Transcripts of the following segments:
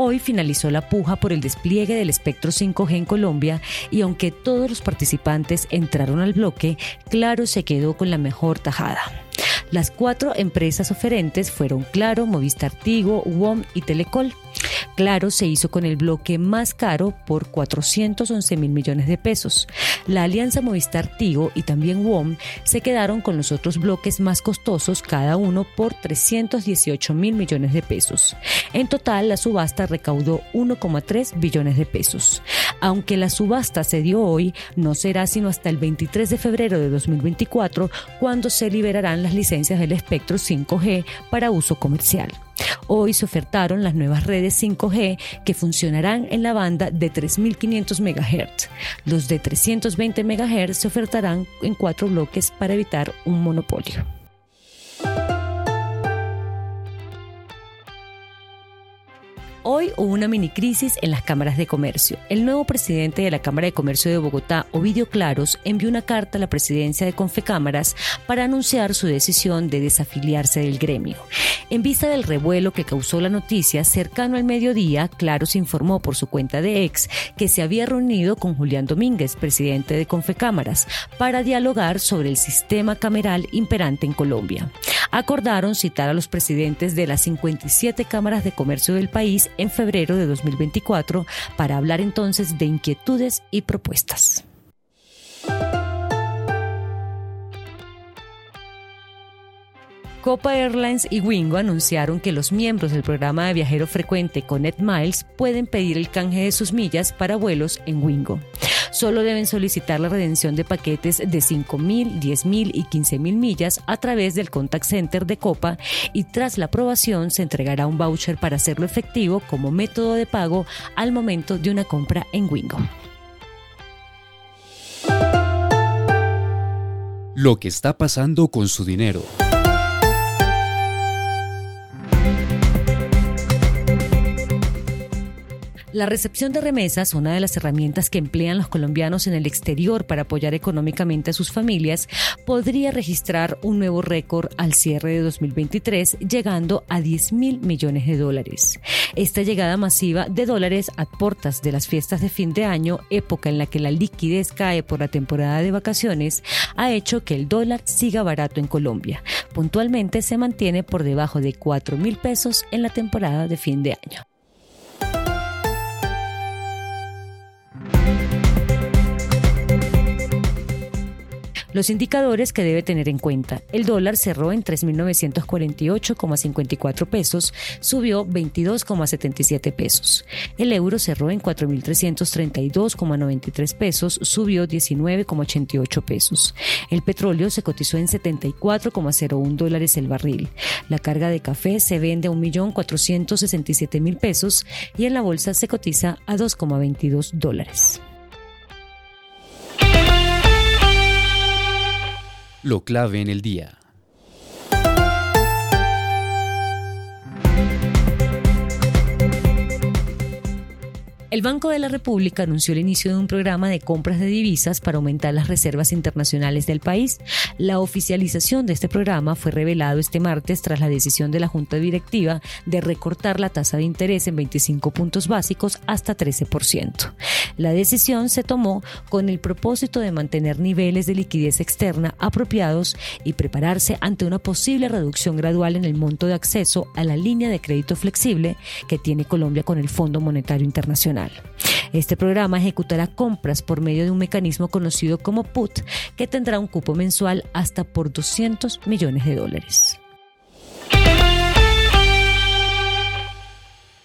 Hoy finalizó la puja por el despliegue del espectro 5G en Colombia y aunque todos los participantes entraron al bloque, Claro se quedó con la mejor tajada. Las cuatro empresas oferentes fueron Claro, Movistar Tigo, WOM y Telecol. Claro se hizo con el bloque más caro por 411 mil millones de pesos. La alianza Movistar Tigo y también WOM se quedaron con los otros bloques más costosos, cada uno por 318 mil millones de pesos. En total, la subasta recaudó 1,3 billones de pesos. Aunque la subasta se dio hoy, no será sino hasta el 23 de febrero de 2024 cuando se liberarán las licencias del espectro 5G para uso comercial. Hoy se ofertaron las nuevas redes 5G que funcionarán en la banda de 3.500 MHz. Los de 320 MHz se ofertarán en cuatro bloques para evitar un monopolio. Hoy hubo una mini crisis en las cámaras de comercio. El nuevo presidente de la Cámara de Comercio de Bogotá, Ovidio Claros, envió una carta a la presidencia de Confecámaras para anunciar su decisión de desafiliarse del gremio. En vista del revuelo que causó la noticia, cercano al mediodía, Claros informó por su cuenta de ex que se había reunido con Julián Domínguez, presidente de Confecámaras, para dialogar sobre el sistema cameral imperante en Colombia. Acordaron citar a los presidentes de las 57 cámaras de comercio del país en febrero de 2024 para hablar entonces de inquietudes y propuestas. Copa Airlines y Wingo anunciaron que los miembros del programa de viajero frecuente Connect Miles pueden pedir el canje de sus millas para vuelos en Wingo. Solo deben solicitar la redención de paquetes de 5.000, 10.000 y 15.000 millas a través del contact center de Copa y tras la aprobación se entregará un voucher para hacerlo efectivo como método de pago al momento de una compra en Wingo. Lo que está pasando con su dinero. La recepción de remesas, una de las herramientas que emplean los colombianos en el exterior para apoyar económicamente a sus familias, podría registrar un nuevo récord al cierre de 2023, llegando a 10 mil millones de dólares. Esta llegada masiva de dólares a portas de las fiestas de fin de año, época en la que la liquidez cae por la temporada de vacaciones, ha hecho que el dólar siga barato en Colombia. Puntualmente se mantiene por debajo de 4 mil pesos en la temporada de fin de año. Los indicadores que debe tener en cuenta. El dólar cerró en 3.948,54 pesos, subió 22,77 pesos. El euro cerró en 4.332,93 pesos, subió 19,88 pesos. El petróleo se cotizó en 74,01 dólares el barril. La carga de café se vende a 1.467.000 pesos y en la bolsa se cotiza a 2,22 dólares. Lo clave en el día. El Banco de la República anunció el inicio de un programa de compras de divisas para aumentar las reservas internacionales del país. La oficialización de este programa fue revelado este martes tras la decisión de la Junta Directiva de recortar la tasa de interés en 25 puntos básicos hasta 13%. La decisión se tomó con el propósito de mantener niveles de liquidez externa apropiados y prepararse ante una posible reducción gradual en el monto de acceso a la línea de crédito flexible que tiene Colombia con el Fondo Monetario Internacional. Este programa ejecutará compras por medio de un mecanismo conocido como PUT, que tendrá un cupo mensual hasta por 200 millones de dólares.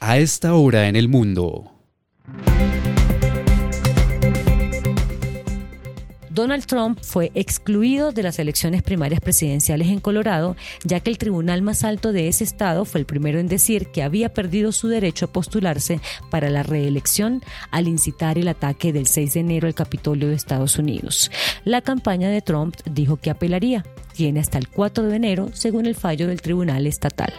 A esta hora en el mundo. Donald Trump fue excluido de las elecciones primarias presidenciales en Colorado, ya que el tribunal más alto de ese estado fue el primero en decir que había perdido su derecho a postularse para la reelección al incitar el ataque del 6 de enero al Capitolio de Estados Unidos. La campaña de Trump dijo que apelaría. Tiene hasta el 4 de enero, según el fallo del tribunal estatal.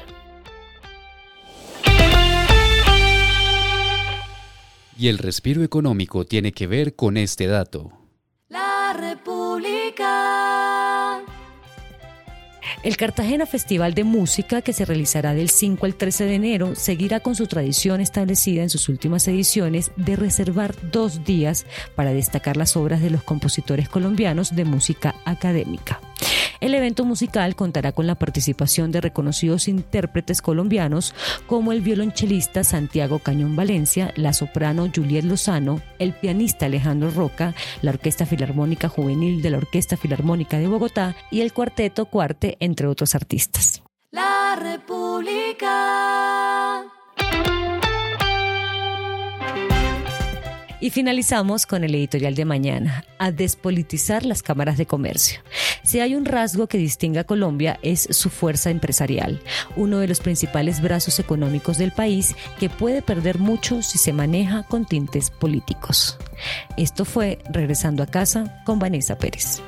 Y el respiro económico tiene que ver con este dato. El Cartagena Festival de Música, que se realizará del 5 al 13 de enero, seguirá con su tradición establecida en sus últimas ediciones de reservar dos días para destacar las obras de los compositores colombianos de música académica. El evento musical contará con la participación de reconocidos intérpretes colombianos como el violonchelista Santiago Cañón Valencia, la soprano Juliet Lozano, el pianista Alejandro Roca, la Orquesta Filarmónica Juvenil de la Orquesta Filarmónica de Bogotá y el Cuarteto Cuarte, entre otros artistas. La República. Y finalizamos con el editorial de mañana, a despolitizar las cámaras de comercio. Si hay un rasgo que distingue a Colombia es su fuerza empresarial, uno de los principales brazos económicos del país que puede perder mucho si se maneja con tintes políticos. Esto fue Regresando a casa con Vanessa Pérez.